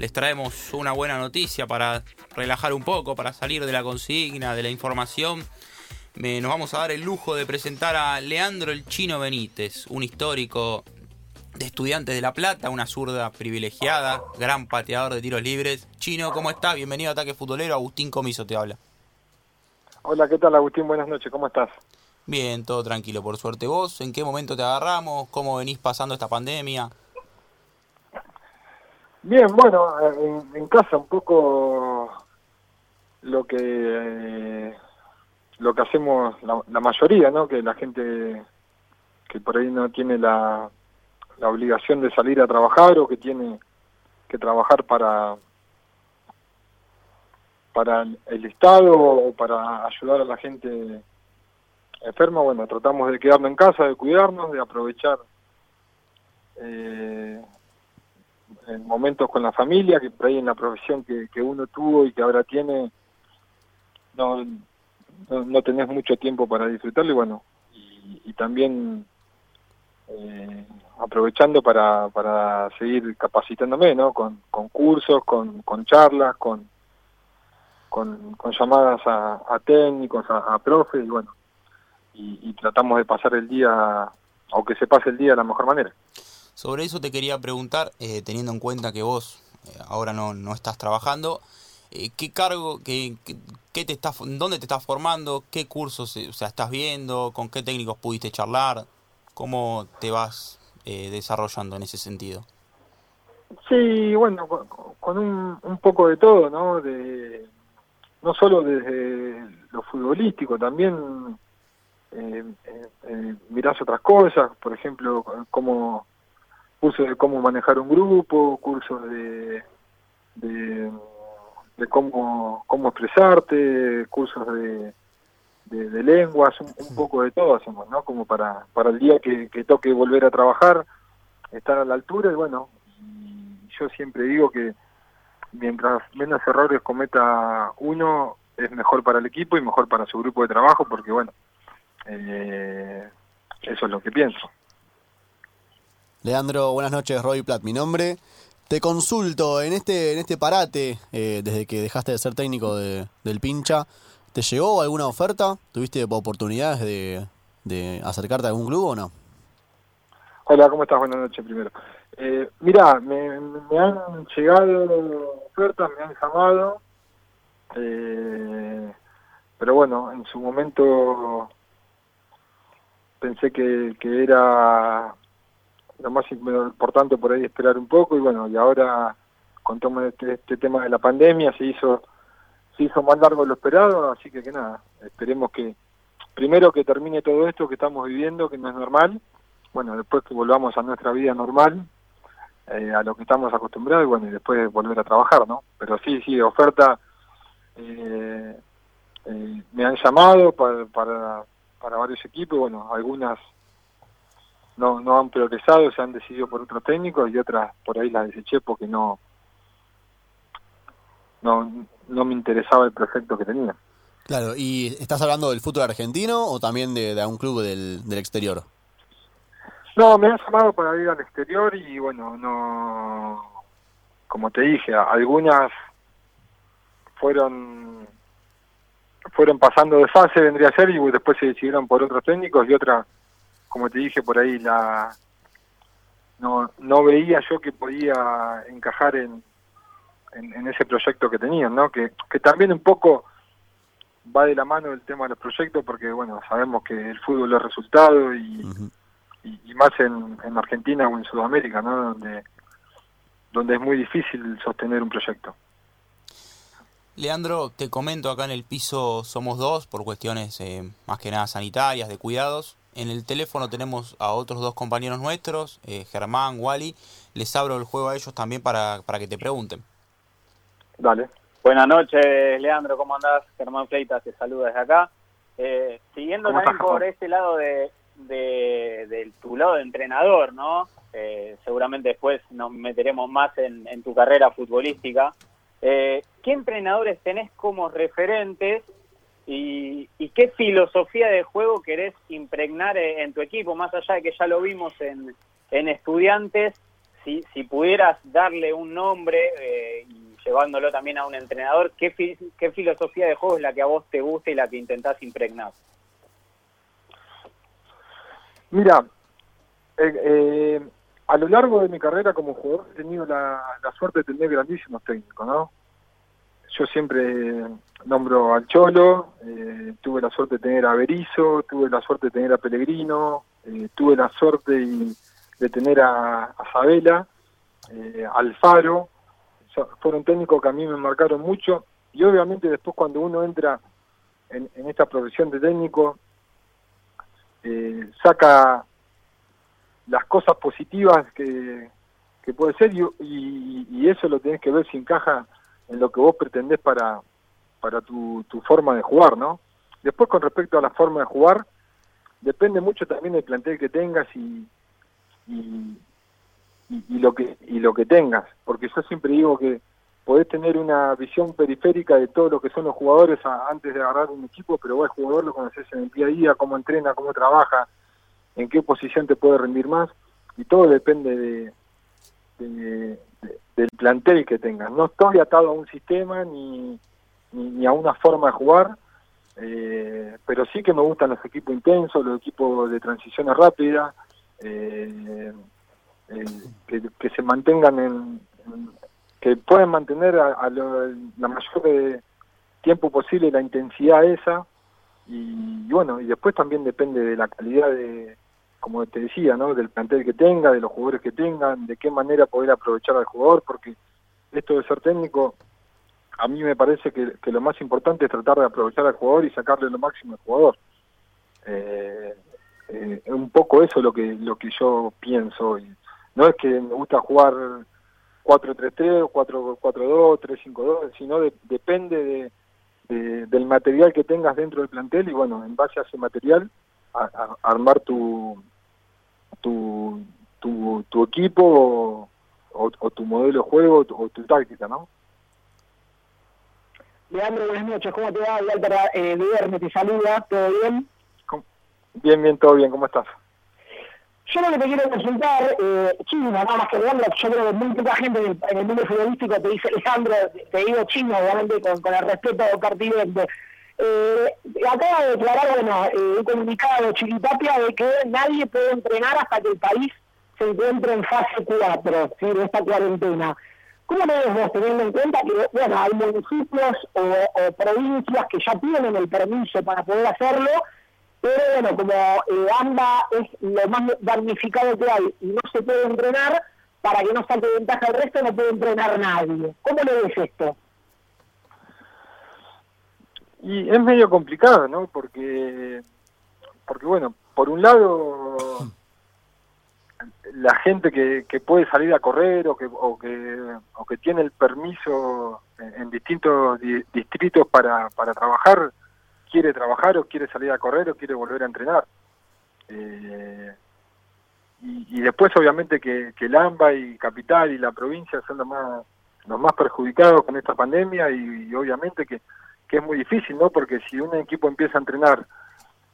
les traemos una buena noticia para relajar un poco, para salir de la consigna, de la información. nos vamos a dar el lujo de presentar a Leandro el Chino Benítez, un histórico de Estudiantes de La Plata, una zurda privilegiada, gran pateador de tiros libres. Chino, ¿cómo está? Bienvenido a Ataque Futbolero. Agustín Comiso te habla. Hola, ¿qué tal Agustín? Buenas noches, ¿cómo estás? Bien, todo tranquilo, por suerte. ¿Vos en qué momento te agarramos? ¿Cómo venís pasando esta pandemia? Bien, bueno, en, casa un poco lo que lo que hacemos la, mayoría, ¿no? Que la gente que por ahí no tiene la, la obligación de salir a trabajar o que tiene que trabajar para para el Estado o para ayudar a la gente enferma, bueno, tratamos de quedarnos en casa, de cuidarnos, de aprovechar eh, en momentos con la familia, que por ahí en la profesión que, que uno tuvo y que ahora tiene, no, no, tenés mucho tiempo para disfrutarlo y bueno, y, también eh, aprovechando para, para seguir capacitándome, ¿no? Con, con cursos, con, con charlas, con, con, llamadas a, técnicos, a, a profes y bueno, y, tratamos de pasar el día, aunque se pase el día de la mejor manera. Sobre eso te quería preguntar, eh, teniendo en cuenta que vos eh, ahora no, no estás trabajando, eh, ¿qué cargo, qué, qué, te estás, dónde te estás formando, qué cursos o sea, estás viendo, con qué técnicos pudiste charlar, cómo te vas desarrollando en ese sentido? Sí, bueno, con, un, un, poco de todo, ¿no? De, no solo desde lo futbolístico, también eh, mirás otras cosas, por ejemplo, como cursos de cómo manejar un grupo, cursos de, de, cómo, cómo expresarte, cursos de, de, lenguas, un, poco de todo hacemos, ¿no? Como para, para el día que, que toque volver a trabajar, estar a la altura y bueno, yo siempre digo que mientras menos errores cometa uno, es mejor para el equipo y mejor para su grupo de trabajo, porque bueno, eh, eso es lo que pienso. Leandro, buenas noches, Roy Platt, mi nombre. Te consulto, en este, en este parate, eh, desde que dejaste de ser técnico de, del pincha, ¿te llegó alguna oferta? ¿Tuviste oportunidades de, acercarte a algún club o no? Hola, ¿cómo estás? Buenas noches primero. Eh, mirá, me, han llegado ofertas, me han llamado, eh, pero bueno, en su momento pensé que era lo más importante por ahí esperar un poco y bueno, y ahora con todo este, este, tema de la pandemia se hizo se hizo más largo de lo esperado, así que que nada, esperemos que primero que termine todo esto que estamos viviendo, que no es normal, bueno, después que volvamos a nuestra vida normal, eh, a lo que estamos acostumbrados y bueno, y después volver a trabajar, ¿no? Pero sí, sí, oferta, eh, eh, me han llamado para, para para varios equipos, bueno, algunas no, no han progresado, se han decidido por otros técnicos y otras por ahí las deseché porque no, no, no me interesaba el proyecto que tenía. Claro, ¿y estás hablando del fútbol argentino o también de, de un club del, del exterior? No, me han llamado para ir al exterior y bueno, no, como te dije, algunas fueron fueron pasando de fase, vendría a ser, y después se decidieron por otros técnicos y otra, como te dije por ahí, la no, no veía yo que podía encajar en, en, ese proyecto que tenían, ¿no? Que, que también un poco va de la mano el tema de los proyectos, porque bueno, sabemos que el fútbol es resultado y, y, más en, en Argentina o en Sudamérica, ¿no? Donde, donde es muy difícil sostener un proyecto. Leandro, te comento acá en el piso somos dos por cuestiones eh, más que nada sanitarias, de cuidados. En el teléfono tenemos a otros dos compañeros nuestros, eh, Germán, Wally. Les abro el juego a ellos también para, para que te pregunten. Dale. Buenas noches, Leandro, ¿cómo andás? Germán Fleitas te saluda desde acá. Eh, siguiendo también por este lado de, de, tu lado de entrenador, ¿no? seguramente después nos meteremos más en, en tu carrera futbolística. Eh, ¿Qué entrenadores tenés como referentes y, qué filosofía de juego querés impregnar en tu equipo? Más allá de que ya lo vimos en, estudiantes, si, pudieras darle un nombre eh, y llevándolo también a un entrenador, ¿qué, ¿qué filosofía de juego es la que a vos te gusta y la que intentás impregnar? Mira, eh, eh, a lo largo de mi carrera como jugador he tenido la, suerte de tener grandísimos técnicos, ¿no? Yo siempre nombro al Cholo, eh, tuve la suerte de tener a Berizo, tuve la suerte de tener a Pellegrino, tuve la suerte de tener a, a Sabela, Alfaro, fueron técnicos que a mí me marcaron mucho. Y obviamente después cuando uno entra en, esta profesión de técnico eh, saca las cosas positivas que, que puede ser y, y, eso lo tenés que ver si encaja en lo que vos pretendés para, para tu, tu forma de jugar, ¿no? Después con respecto a la forma de jugar, depende mucho también del plantel que tengas y, y, y, lo que y lo que tengas, porque yo siempre digo que podés tener una visión periférica de todo lo que son los jugadores antes de agarrar un equipo, pero vos el jugador lo conoces en el día a día, cómo entrena, cómo trabaja, en qué posición te puede rendir más, y todo depende de, del plantel que tengas. No estoy atado a un sistema ni, ni, a una forma de jugar, eh, pero sí que me gustan los equipos intensos, los equipos de transiciones rápidas, eh, eh, que, se mantengan en que pueden mantener a, la mayor de tiempo posible la intensidad esa y, bueno y después también depende de la calidad de como te decía no del plantel que tenga de los jugadores que tengan de qué manera poder aprovechar al jugador porque esto de ser técnico a mí me parece que, lo más importante es tratar de aprovechar al jugador y sacarle lo máximo al jugador. Eh, eh, un poco eso es lo que lo que yo pienso y no es que me gusta jugar 4-3-3 o 4-4-2, 3-5-2, sino depende de, del material que tengas dentro del plantel y bueno, en base a ese material armar tu, tu, tu, equipo o, tu modelo de juego o tu, táctica, ¿no? Leandro, buenas noches, ¿cómo te va? Walter eh, Viernes te saluda, ¿todo bien? Bien, bien, todo bien, ¿cómo estás? Yo lo que te quiero consultar, eh, chino, nada más que Leandro, yo creo que muy poca gente en el, mundo futbolístico te dice Leandro, te digo chino, obviamente con, con el respeto pertinente. Eh, acaba de declarar, bueno, eh, un comunicado Chiquitapia de que nadie puede entrenar hasta que el país se encuentre en fase 4, ¿sí? de esta cuarentena. ¿Cómo lo ves vos, teniendo en cuenta que, bueno, hay municipios o, provincias que ya tienen el permiso para poder hacerlo, pero bueno, como eh, AMBA es lo más damnificado que hay y no se puede entrenar, para que no saque ventaja el resto no puede entrenar nadie. ¿Cómo le ves esto? Y es medio complicado, ¿no? Porque, porque bueno, por un lado, la gente que, que puede salir a correr o que, o que, o que tiene el permiso en, distintos distritos para, para trabajar, quiere trabajar o quiere salir a correr o quiere volver a entrenar. Eh, y, después obviamente que, que Lamba y Capital y la provincia son los más los más perjudicados con esta pandemia y, obviamente que, que, es muy difícil, ¿no? Porque si un equipo empieza a entrenar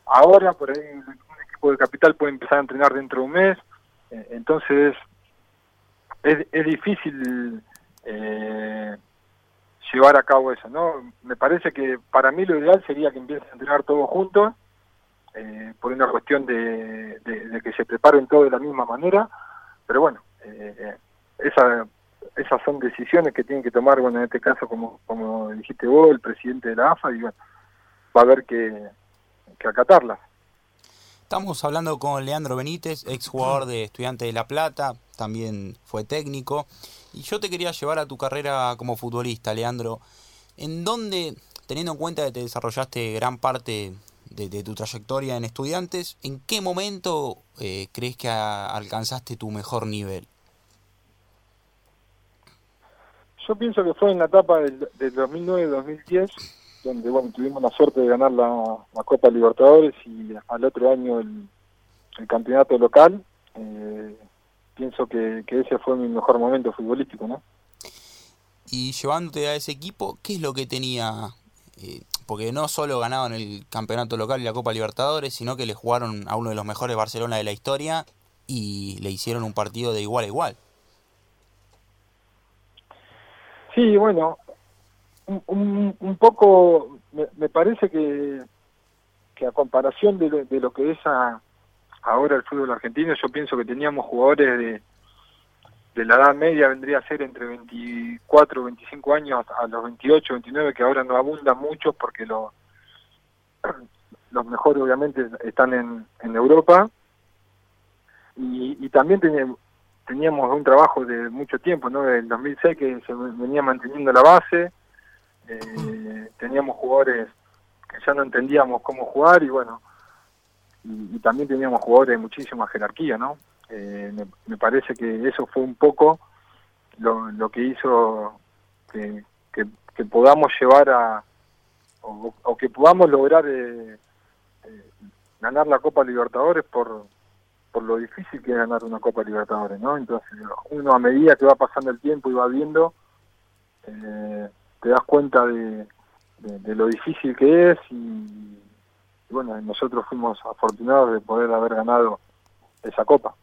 ahora, por ahí un equipo de Capital puede empezar a entrenar dentro de un mes, eh, entonces es, es difícil eh, llevar a cabo eso, ¿no? Me parece que para mí lo ideal sería que empiecen a entrenar todos juntos, eh, por una cuestión de, que se preparen todos de la misma manera, pero bueno, eh, esa, esas son decisiones que tienen que tomar, bueno, en este caso, como, como dijiste vos, el presidente de la AFA, y bueno, va a haber que, que acatarlas. Estamos hablando con Leandro Benítez, ex jugador de Estudiante de La Plata, también fue técnico. Y yo te quería llevar a tu carrera como futbolista, Leandro. ¿En dónde, teniendo en cuenta que te desarrollaste gran parte de, tu trayectoria en estudiantes, en qué momento eh, crees que alcanzaste tu mejor nivel? Yo pienso que fue en la etapa del, 2009-2010, donde bueno tuvimos la suerte de ganar la, Copa Libertadores y al otro año el, campeonato local. Eh, pienso que, ese fue mi mejor momento futbolístico, ¿no? Y llevándote a ese equipo, ¿qué es lo que tenía? Eh, porque no solo ganaban el campeonato local y la Copa Libertadores, sino que le jugaron a uno de los mejores Barcelona de la historia y le hicieron un partido de igual a igual. Sí, bueno, un, un, poco me, parece que, que a comparación de lo, de lo que es ahora el fútbol argentino, yo pienso que teníamos jugadores de, de la edad media, vendría a ser entre 24 25 años a los 28, 29, que ahora no abundan mucho porque lo, los mejores obviamente están en, Europa. Y, y también teníamos, teníamos un trabajo de mucho tiempo, ¿no? Del 2006 que se venía manteniendo la base, eh, teníamos jugadores que ya no entendíamos cómo jugar y bueno, y, también teníamos jugadores de muchísima jerarquía, ¿no? Eh, me, parece que eso fue un poco lo, lo que hizo que, que, podamos llevar a, o, que podamos lograr eh, ganar la Copa Libertadores por, por lo difícil que es ganar una Copa Libertadores, ¿no? Entonces, uno a medida que va pasando el tiempo y va viendo, eh, te das cuenta de, lo difícil que es y, bueno, nosotros fuimos afortunados de poder haber ganado esa Copa.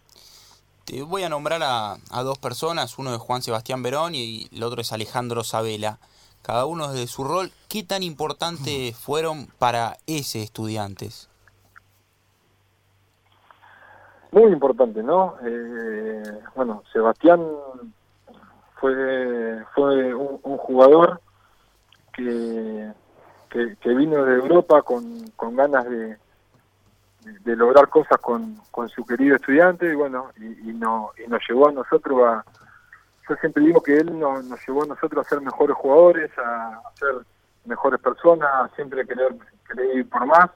Te voy a nombrar a, a dos personas, uno es Juan Sebastián Verón y el otro es Alejandro Sabela. Cada uno desde su rol, ¿qué tan importantes fueron para ese estudiantes? Muy importante, ¿no? Eh, bueno, Sebastián fue fue un, jugador que, que, vino de Europa con, con ganas de, de lograr cosas con, con su querido estudiante y bueno, y, y, no, y nos llevó a nosotros a... Yo siempre digo que él nos, nos llevó a nosotros a ser mejores jugadores, a, ser mejores personas, a siempre querer, querer ir por más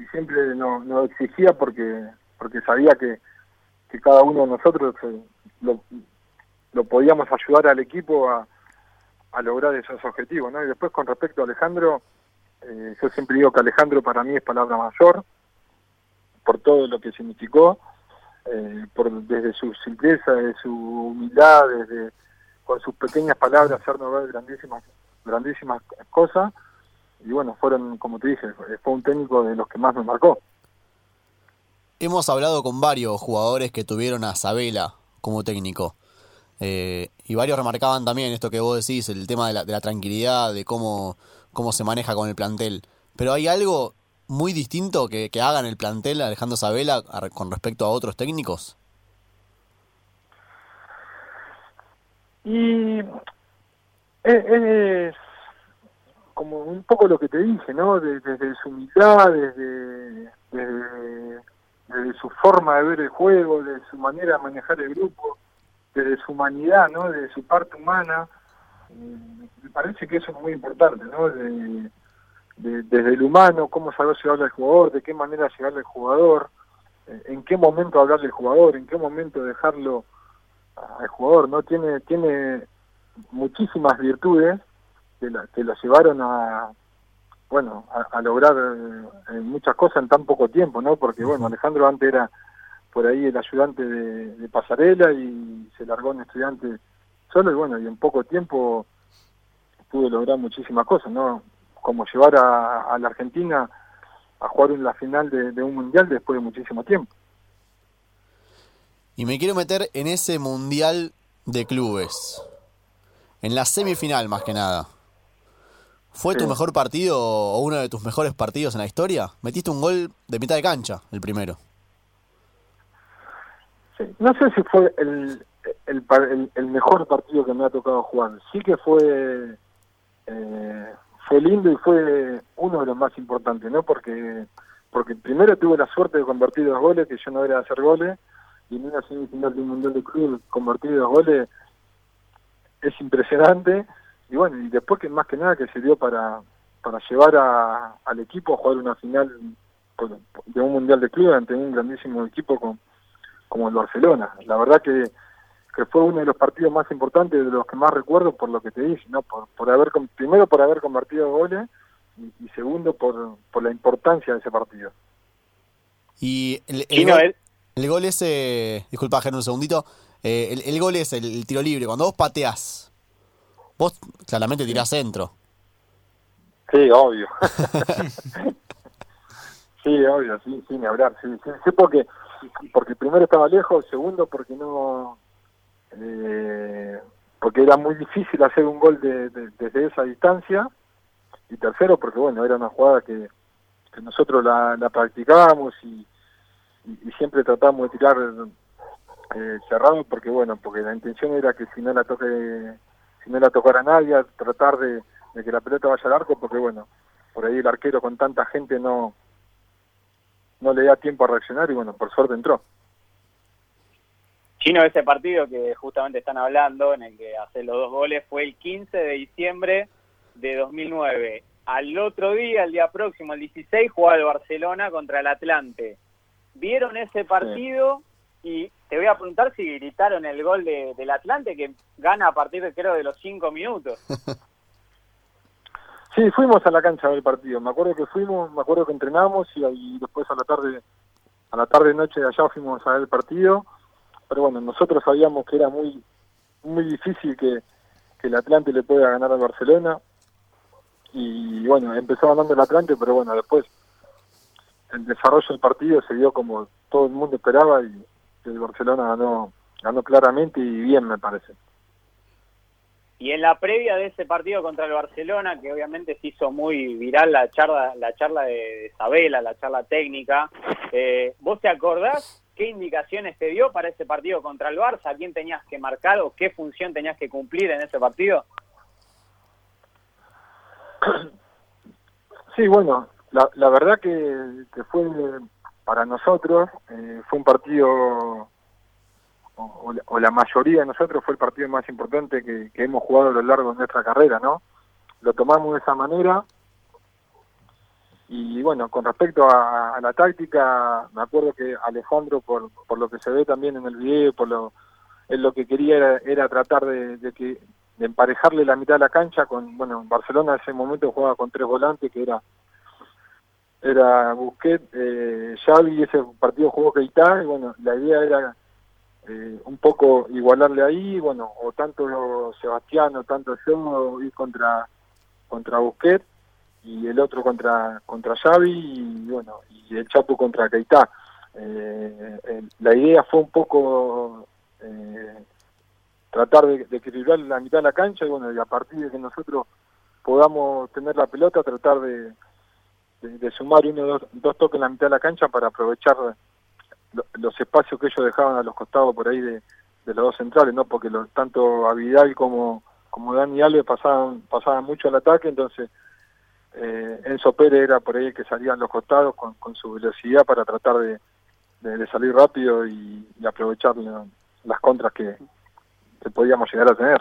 y siempre nos no exigía porque porque sabía que, que cada uno de nosotros eh, lo, podíamos ayudar al equipo a, a lograr esos objetivos. ¿no? Y después con respecto a Alejandro, eh, yo siempre digo que Alejandro para mí es palabra mayor, por todo lo que significó, eh, por desde su simpleza, desde su humildad, desde con sus pequeñas palabras hacernos ver grandísimas, grandísimas cosas y bueno, fueron, como te dije, fue un técnico de los que más me marcó. Hemos hablado con varios jugadores que tuvieron a Sabela como técnico. Eh, y varios remarcaban también esto que vos decís, el tema de la, de la tranquilidad, de cómo, cómo se maneja con el plantel. Pero hay algo muy distinto que, que haga en el plantel Alejandro Sabela con respecto a otros técnicos. Y es, como un poco lo que te dije, ¿no? Desde, su humildad, desde, desde, su forma de ver el juego, de su manera de manejar el grupo, desde su humanidad, ¿no? Desde su parte humana. me parece que eso es muy importante, ¿no? desde el humano, cómo saber llevarle al jugador, de qué manera llegarle al jugador, eh, en qué momento hablarle al jugador, en qué momento dejarlo al jugador, ¿no? Tiene, tiene muchísimas virtudes que, la, que lo llevaron a bueno a, lograr eh, muchas cosas en tan poco tiempo no porque bueno Alejandro antes era por ahí el ayudante de, pasarela y se largó en estudiante solo y bueno y en poco tiempo pudo lograr muchísimas cosas no como llevar a, la Argentina a jugar en la final de, de un mundial después de muchísimo tiempo. Y me quiero meter en ese mundial de clubes. En la semifinal más que nada ¿Fue tu mejor partido o uno de tus mejores partidos en la historia? Metiste un gol de mitad de cancha, el primero. Sí. No sé si fue el, el, mejor partido que me ha tocado jugar. Sí que fue eh, fue lindo y fue uno de los más importantes, ¿no? Porque porque primero tuve la suerte de convertir dos goles, que yo no era de hacer goles, y en una semifinal de un mundial de club convertir dos goles es impresionante y bueno, y después que más que nada que dio para, para llevar a, al equipo a jugar una final de un mundial de club ante un grandísimo equipo con, como el Barcelona. La verdad que, que fue uno de los partidos más importantes, de los que más recuerdo por lo que te dije, ¿no? Por, por haber, primero por haber convertido goles y, segundo por, por la importancia de ese partido. Y el, el, gol, el gol ese, disculpa, Germán, un segundito, eh, el, el, gol es el, tiro libre. Cuando vos pateás, Vos claramente tirás centro. Sí, obvio. sí, obvio, sí, sin hablar. Sí, sí, porque, porque primero estaba lejos, segundo porque no... Eh, porque era muy difícil hacer un gol de, desde esa distancia, y tercero porque bueno, era una jugada que, nosotros la, practicábamos y, y, siempre tratamos de tirar eh, cerrado porque bueno, porque la intención era que si no la toque, si no la tocara nadie, tratar de, de que la pelota vaya al arco porque bueno, por ahí el arquero con tanta gente no no le da tiempo a reaccionar y bueno, por suerte entró. Chino, ese partido que justamente están hablando, en el que hace los dos goles, fue el 15 de diciembre de 2009. Al otro día, el día próximo, el 16, jugaba el Barcelona contra el Atlante. ¿Vieron ese partido? Y te voy a preguntar si gritaron el gol de, del Atlante, que gana a partir de creo de los cinco minutos. Sí, fuimos a la cancha del partido. Me acuerdo que fuimos, me acuerdo que entrenamos y, después a la tarde, a la tarde noche de allá fuimos a ver el partido. Pero bueno, nosotros sabíamos que era muy, muy difícil que, el Atlante le pueda ganar al Barcelona. Y bueno, empezó ganando el Atlante, pero bueno, después el desarrollo del partido se dio como todo el mundo esperaba y el Barcelona ganó, ganó claramente y bien, me parece. Y en la previa de ese partido contra el Barcelona, que obviamente se hizo muy viral la charla, la charla de Isabela, la charla técnica, eh, ¿vos te acordás qué indicaciones te dio para ese partido contra el Barça? ¿A quién tenías que marcar o qué función tenías que cumplir en ese partido? Sí, bueno, la, verdad que, fue para nosotros, eh, fue un partido o, la, mayoría de nosotros fue el partido más importante que, hemos jugado a lo largo de nuestra carrera, ¿no? Lo tomamos de esa manera. Y bueno, con respecto a, la táctica, me acuerdo que Alejandro, por, por lo que se ve también en el video, por lo, él lo que quería era, tratar de, que de emparejarle la mitad de la cancha con, bueno, Barcelona en ese momento jugaba con tres volantes, que era era Busquets, eh, Xavi, ese partido jugó Keita, y bueno, la idea era eh, un poco igualarle ahí, bueno, o tanto Sebastián o tanto yo ir contra contra Busquets y el otro contra contra Xavi y bueno, y el Chapo contra Keita. Eh, la idea fue un poco eh, tratar de, equilibrar la mitad de la cancha y bueno, y a partir de que nosotros podamos tener la pelota, tratar de, de, sumar uno dos, dos toques en la mitad de la cancha para aprovechar los espacios que ellos dejaban a los costados por ahí de, los dos centrales, ¿no? Porque tanto a como, como Dani Alves pasaban, pasaban mucho al ataque, entonces eh, Enzo Pérez era por ahí el que salía en los costados con, su velocidad para tratar de, de, salir rápido y, aprovechar las contras que, que podíamos llegar a tener.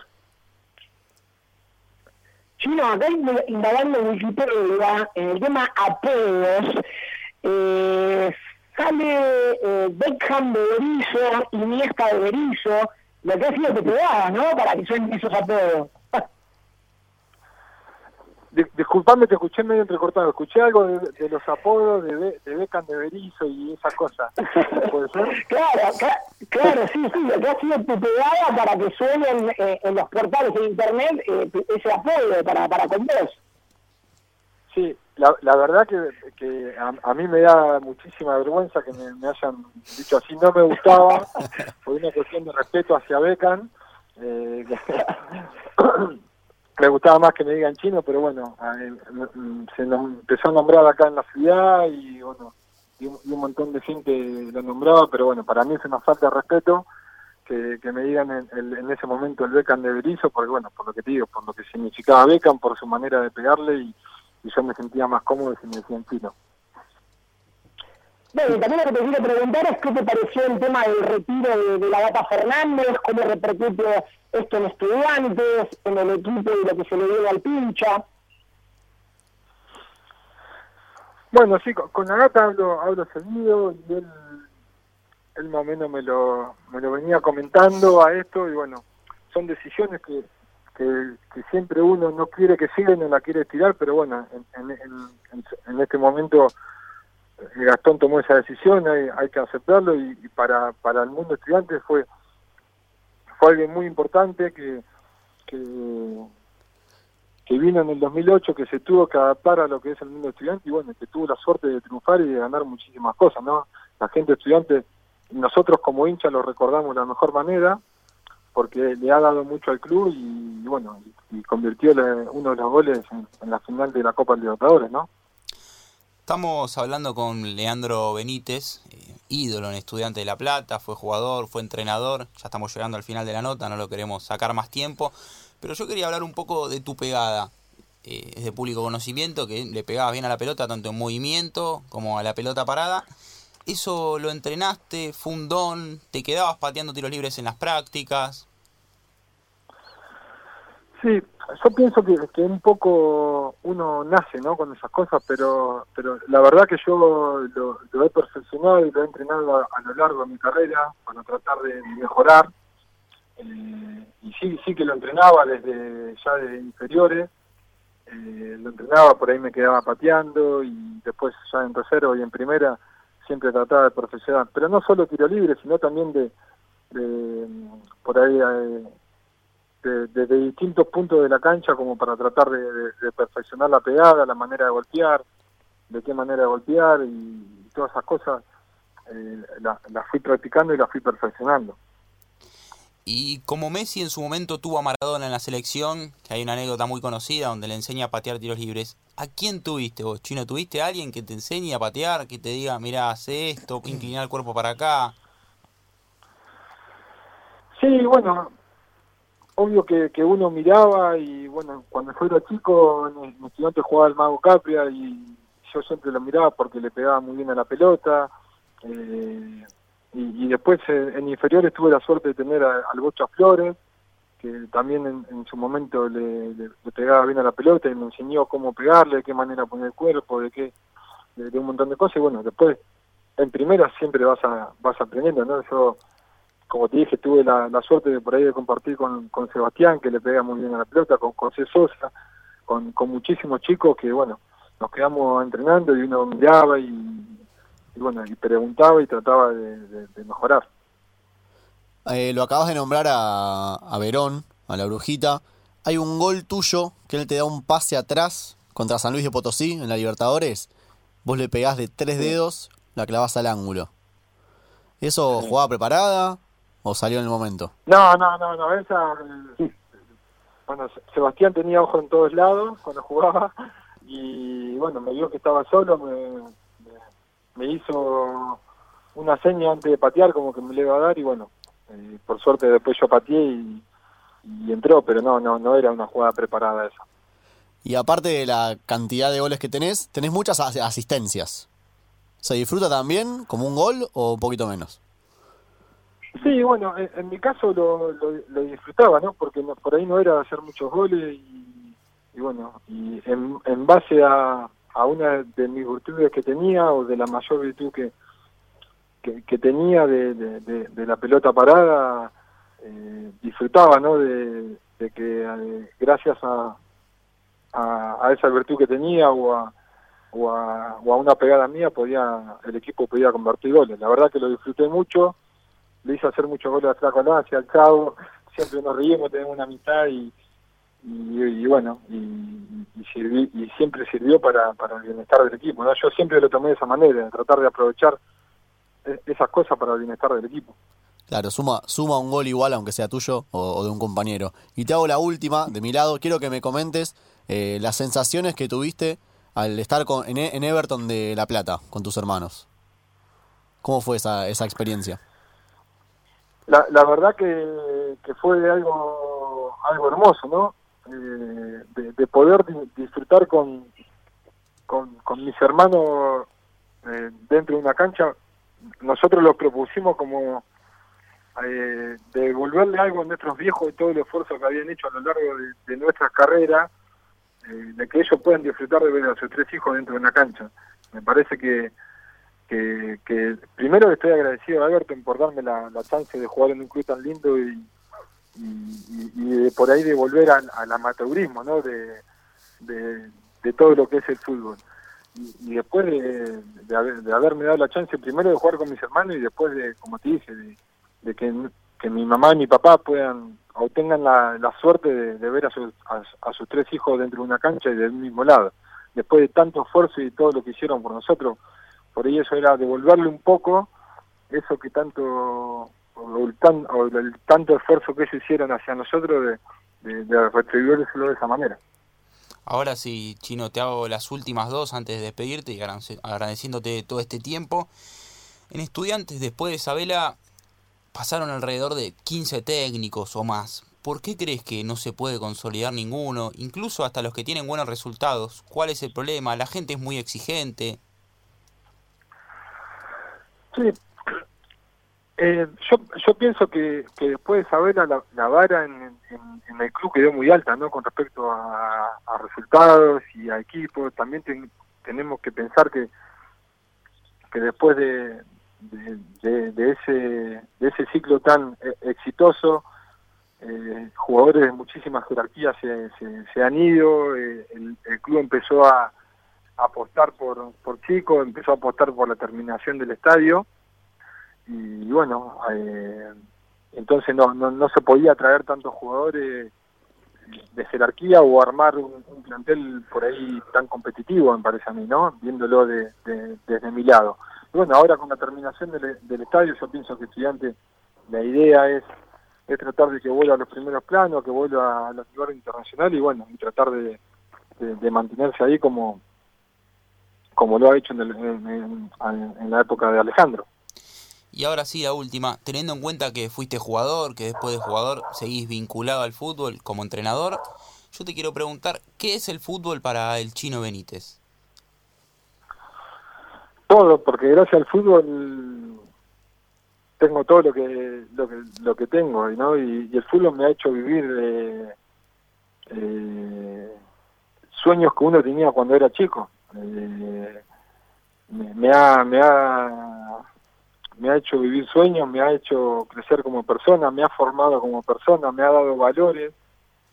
Chino, acá indagando Wikipedia, en el tema apodos, eh, sale eh, Beckham de Berizzo, Iniesta de Berizzo, lo que ha sido que te ¿no? Para que suenen esos apodos. Disculpame, te escuché medio entrecortado. Escuché algo de, los apodos de, de Beckham de Berizzo y esas cosas. ¿Puede ser? Claro, claro, sí, sí. Que ha sido tuteada para que suenen eh, en los portales de internet eh, ese apodo para, para con vos. Sí, la, la verdad que, que a, mí me da muchísima vergüenza que me, hayan dicho así, no me gustaba, por una cuestión de respeto hacia Becan. Eh, me gustaba más que me digan chino, pero bueno, se nos empezó a nombrar acá en la ciudad y bueno, y un, montón de gente lo nombraba, pero bueno, para mí es una falta de respeto que, me digan en, en, ese momento el Becan de Berizo, porque bueno, por lo que te digo, por lo que significaba Becan, por su manera de pegarle y y yo me sentía más cómodo si me decían chino. Bueno, también lo que te quiero preguntar es qué te pareció el tema del retiro de, la Gata Fernández, cómo repercute esto en estudiantes, en el equipo y lo que se le dio al pincha. Bueno, sí, con, la gata hablo, hablo seguido y él, él más o menos me lo, me lo venía comentando a esto y bueno, son decisiones que, que, siempre uno no quiere que siga y no la quiere tirar, pero bueno, en, este momento Gastón tomó esa decisión, hay, hay que aceptarlo y, para, para el mundo estudiante fue, fue alguien muy importante que, que, vino en el 2008, que se tuvo que adaptar a lo que es el mundo estudiante y bueno, que tuvo la suerte de triunfar y de ganar muchísimas cosas, ¿no? La gente estudiante, nosotros como hinchas lo recordamos de la mejor manera, porque le ha dado mucho al club y, bueno, y, convirtió uno de los goles en, la final de la Copa Libertadores, ¿no? Estamos hablando con Leandro Benítez, eh, ídolo en Estudiante de La Plata, fue jugador, fue entrenador, ya estamos llegando al final de la nota, no lo queremos sacar más tiempo, pero yo quería hablar un poco de tu pegada. Eh, es de público conocimiento que le pegabas bien a la pelota, tanto en movimiento como a la pelota parada. ¿Eso lo entrenaste? ¿Fue un don? ¿Te quedabas pateando tiros libres en las prácticas? Sí, yo pienso que, un poco uno nace ¿no? con esas cosas, pero pero la verdad que yo lo, he perfeccionado y lo he entrenado a, lo largo de mi carrera para tratar de mejorar. Eh, y sí, sí que lo entrenaba desde ya de inferiores, eh, lo entrenaba, por ahí me quedaba pateando y después ya en tercero y en primera siempre trataba de profesional, pero no solo tiro libre, sino también de, por ahí eh, de, distintos puntos de la cancha como para tratar de, perfeccionar la pegada, la manera de golpear, de qué manera de golpear y, todas esas cosas eh, las fui practicando y las fui perfeccionando. Y como Messi en su momento tuvo a Maradona en la selección, que hay una anécdota muy conocida donde le enseña a patear tiros libres, ¿a quién tuviste vos, Chino? ¿Tuviste a alguien que te enseñe a patear, que te diga, mira, hace esto, inclinar el cuerpo para acá? Sí, bueno, obvio que, que uno miraba y bueno, cuando yo era chico, mi estudiante jugaba el Mago Capria y yo siempre lo miraba porque le pegaba muy bien a la pelota. Eh, y, después eh, en inferiores tuve la suerte de tener al Bocha Flores, que también en, su momento le, pegaba bien a la pelota y me enseñó cómo pegarle, de qué manera poner el cuerpo, de qué de, un montón de cosas. Y bueno, después en primera siempre vas a, vas aprendiendo, ¿no? Yo, como te dije, tuve la, suerte de por ahí de compartir con, con Sebastián, que le pega muy bien a la pelota, con José Sosa, con, con muchísimos chicos que, bueno, nos quedamos entrenando y uno miraba y y bueno, y preguntaba y trataba de, mejorar. Eh, lo acabas de nombrar a, a Verón, a la brujita. Hay un gol tuyo que él te da un pase atrás contra San Luis de Potosí en la Libertadores. Vos le pegás de tres dedos, la clavas al ángulo. ¿Eso jugaba preparada o salió en el momento? No, no, no, no. Esa, bueno, Sebastián tenía ojo en todos lados cuando jugaba y bueno, me vio que estaba solo, me, me hizo una seña antes de patear como que me le iba a dar y bueno, eh, por suerte después yo pateé y, entró, pero no, no, no era una jugada preparada esa. Y aparte de la cantidad de goles que tenés, tenés muchas asistencias. ¿Se disfruta también como un gol o un poquito menos? Sí, bueno, en, mi caso lo, lo, disfrutaba, ¿no? Porque por ahí no era hacer muchos goles y, bueno, y en, en base a, a una de mis virtudes que tenía o de la mayor virtud que, que, tenía de, de, la pelota parada, eh, disfrutaba ¿no? de, que eh, gracias a, a, esa virtud que tenía o a, o a, o a una pegada mía podía el equipo podía convertir goles. La verdad que lo disfruté mucho, le hice hacer muchos goles a Flaco hacia el cabo, siempre nos reímos, tenemos una amistad y, bueno, y, siempre sirvió para, para el bienestar del equipo. Yo siempre lo tomé de esa manera, de tratar de aprovechar e, esas cosas para el bienestar del equipo. Claro, suma, suma un gol igual, aunque sea tuyo o, de un compañero. Y te hago la última, de mi lado, quiero que me comentes eh, las sensaciones que tuviste al estar con, en, en, Everton de La Plata, con tus hermanos. ¿Cómo fue esa, esa experiencia? La, la verdad que, que fue algo, algo hermoso, ¿no? Eh, de, poder disfrutar con, con, mis hermanos eh, dentro de una cancha, nosotros lo propusimos como eh, devolverle algo a nuestros viejos de todo el esfuerzo que habían hecho a lo largo de, nuestra carrera, de que ellos puedan disfrutar de ver a sus tres hijos dentro de una cancha. Me parece que, que, primero estoy agradecido a Everton por darme la, la chance de jugar en un club tan lindo y, y, por ahí de volver al, amateurismo, ¿no? De, de, todo lo que es el fútbol. Y, después de, de, haberme dado la chance primero de jugar con mis hermanos y después de, como te dije, de, que, que mi mamá y mi papá puedan o tengan la, la suerte de, ver a sus, a, sus tres hijos dentro de una cancha y del mismo lado. Después de tanto esfuerzo y todo lo que hicieron por nosotros, por ahí eso era devolverle un poco eso que tanto el, tan, o el tanto esfuerzo que ellos hicieron hacia nosotros de, de, de retribuírselo de esa manera. Ahora sí, Chino, te hago las últimas dos antes de despedirte y agradeciéndote todo este tiempo. En Estudiantes, después de Isabela, pasaron alrededor de 15 técnicos o más. ¿Por qué crees que no se puede consolidar ninguno? Incluso hasta los que tienen buenos resultados. ¿Cuál es el problema? La gente es muy exigente. Eh, yo, yo pienso que, que después de saber la, la vara en, en, el club quedó muy alta, ¿no? Con respecto a, resultados y a equipos. También tenemos que pensar que, que después de, de, ese, de ese ciclo tan eh, exitoso, eh, jugadores de muchísimas jerarquías se, se, han ido, el, el, club empezó a, apostar por, por chicos, empezó a apostar por la terminación del estadio y bueno, eh, entonces no, no, no se podía traer tantos jugadores de jerarquía o armar un, plantel por ahí tan competitivo, me parece a mí, ¿no? Viéndolo de, desde mi lado. Y bueno, ahora con la terminación del, del estadio, yo pienso que estudiante, la idea es, es tratar de que vuelva a los primeros planos, que vuelva a los lugares internacionales y bueno, y tratar de, de, mantenerse ahí como, como lo ha hecho en, en la época de Alejandro. Y ahora sí, la última, teniendo en cuenta que fuiste jugador, que después de jugador seguís vinculado al fútbol como entrenador, yo te quiero preguntar, ¿qué es el fútbol para el chino Benítez? Todo, porque gracias al fútbol tengo todo lo que lo que, lo que tengo, ¿no? Y, el fútbol me ha hecho vivir eh, eh, sueños que uno tenía cuando era chico. Eh, me, ha, me ha me ha hecho vivir sueños, me ha hecho crecer como persona, me ha formado como persona, me ha dado valores,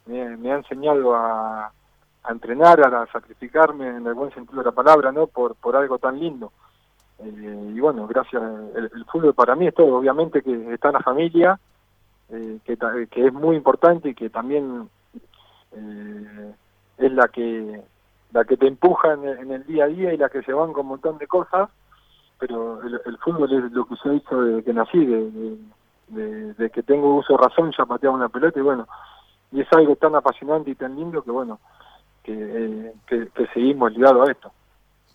me, ha enseñado a, entrenar, a, sacrificarme en el buen sentido de la palabra, ¿no? Por, por algo tan lindo. Eh, y bueno, gracias, el, fútbol para mí es todo, obviamente que está la familia, eh, que, que es muy importante y que también eh, es la que la que te empuja en, en el día a día y la que se van con un montón de cosas, pero el, fútbol es lo que yo he hecho desde que nací, de, que tengo uso de razón, ya pateaba una pelota y bueno, y es algo tan apasionante y tan lindo que bueno, que, eh, seguimos ligados a esto.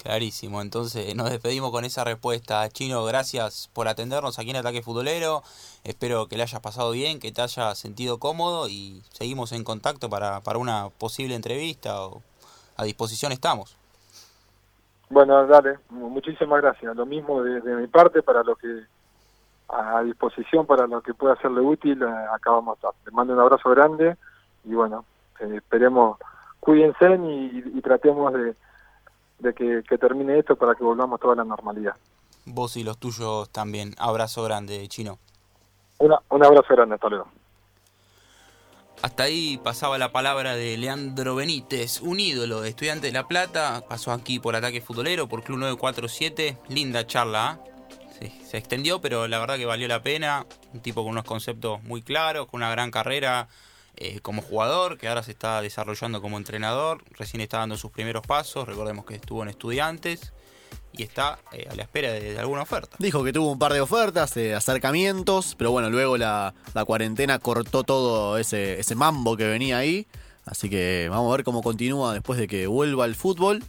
Clarísimo, entonces nos despedimos con esa respuesta. Chino, gracias por atendernos aquí en Ataque Futbolero. Espero que le hayas pasado bien, que te hayas sentido cómodo y seguimos en contacto para, para una posible entrevista. O a disposición estamos. Bueno, dale, muchísimas gracias. Lo mismo de, mi parte para lo que a disposición para lo que pueda hacerle útil, eh, acá vamos a estar. Les mando un abrazo grande y bueno, eh, esperemos, cuídense y, tratemos de, que, termine esto para que volvamos toda la normalidad. Vos y los tuyos también. Abrazo grande, Chino. Una, un abrazo grande, hasta luego. Hasta ahí pasaba la palabra de Leandro Benítez, un ídolo de Estudiante de La Plata. Pasó aquí por Ataque Futbolero, por Club 947. Linda charla. ¿eh? se extendió, pero la verdad que valió la pena. Un tipo con unos conceptos muy claros, con una gran carrera eh, como jugador, que ahora se está desarrollando como entrenador. Recién está dando sus primeros pasos. Recordemos que estuvo en Estudiantes y está eh, a la espera de, alguna oferta. Dijo que tuvo un par de ofertas, de acercamientos, pero bueno, luego la, cuarentena cortó todo ese, ese mambo que venía ahí. Así que vamos a ver cómo continúa después de que vuelva el fútbol.